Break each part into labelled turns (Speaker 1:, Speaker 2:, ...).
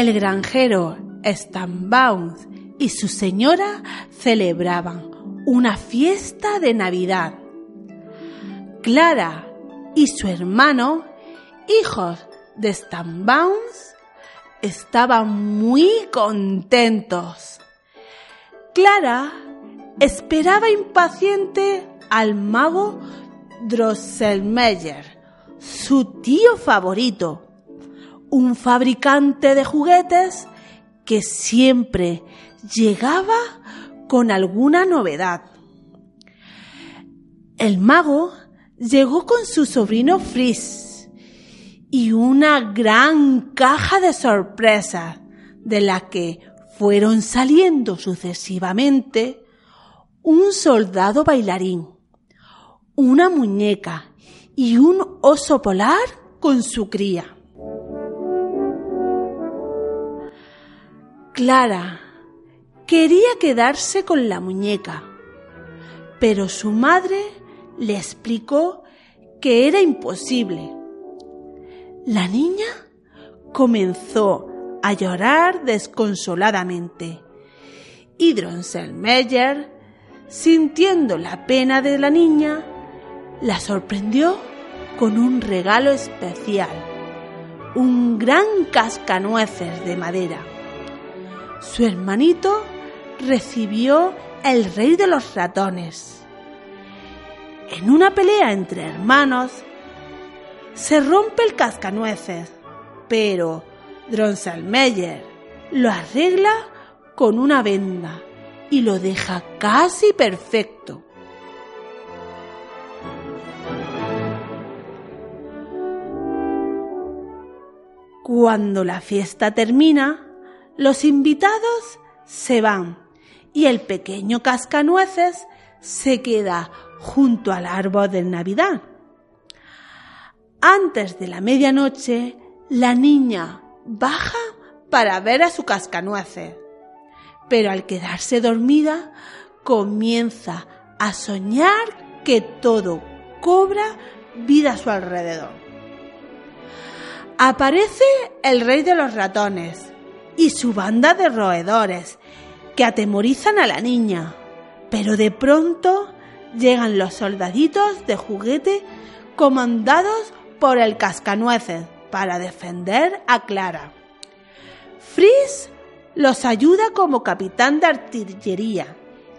Speaker 1: El granjero Stambaum y su señora celebraban una fiesta de Navidad. Clara y su hermano, hijos de Stambaums, estaban muy contentos. Clara esperaba impaciente al mago Drosselmeyer, su tío favorito, un fabricante de juguetes que siempre llegaba con alguna novedad. El mago llegó con su sobrino Frizz y una gran caja de sorpresas de la que fueron saliendo sucesivamente un soldado bailarín, una muñeca y un oso polar con su cría. Clara quería quedarse con la muñeca, pero su madre le explicó que era imposible. La niña comenzó a llorar desconsoladamente y Drosselmeyer, sintiendo la pena de la niña, la sorprendió con un regalo especial, un gran cascanueces de madera. Su hermanito recibió el rey de los ratones. En una pelea entre hermanos, se rompe el cascanueces, pero Drosselmeyer lo arregla con una venda y lo deja casi perfecto. Cuando la fiesta termina, los invitados se van y el pequeño cascanueces se queda junto al árbol de Navidad. Antes de la medianoche, la niña baja para ver a su cascanueces, pero al quedarse dormida comienza a soñar que todo cobra vida a su alrededor. Aparece el rey de los ratones y su banda de roedores que atemorizan a la niña. Pero de pronto llegan los soldaditos de juguete comandados por el cascanueces para defender a Clara. Frizz los ayuda como capitán de artillería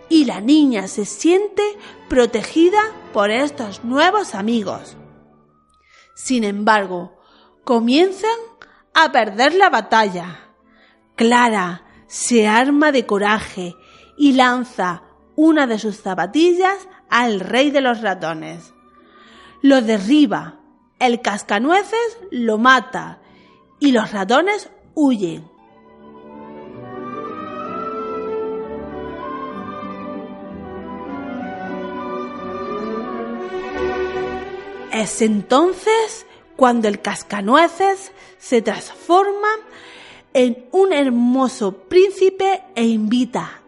Speaker 1: y la niña se siente protegida por estos nuevos amigos. Sin embargo, comienzan a perder la batalla. Clara se arma de coraje y lanza una de sus zapatillas al rey de los ratones. Lo derriba, el cascanueces lo mata y los ratones huyen. Es entonces cuando el cascanueces se transforma en un hermoso príncipe e invita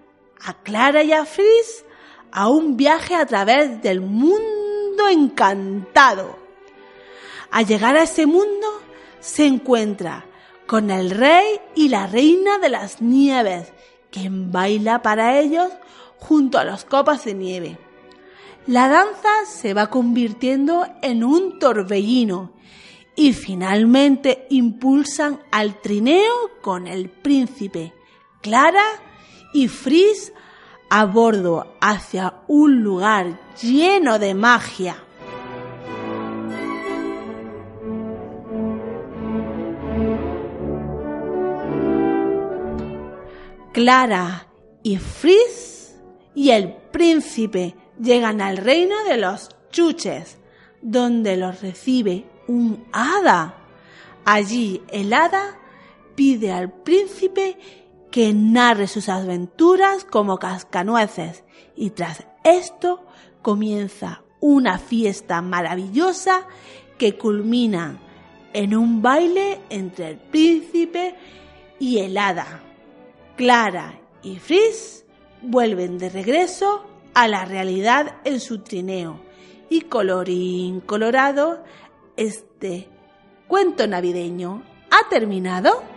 Speaker 1: a Clara y a Frizz a un viaje a través del mundo encantado. Al llegar a ese mundo se encuentra con el rey y la reina de las nieves, quien baila para ellos junto a los copas de nieve. La danza se va convirtiendo en un torbellino y finalmente impulsan al trineo con el príncipe, Clara y Frizz a bordo hacia un lugar lleno de magia. Clara y Frizz y el príncipe llegan al reino de los chuches, donde los recibe un hada. Allí el hada pide al príncipe que narre sus aventuras como cascanueces y tras esto comienza una fiesta maravillosa que culmina en un baile entre el príncipe y el hada. Clara y Frizz vuelven de regreso a la realidad en su trineo y colorín colorado este cuento navideño ha terminado.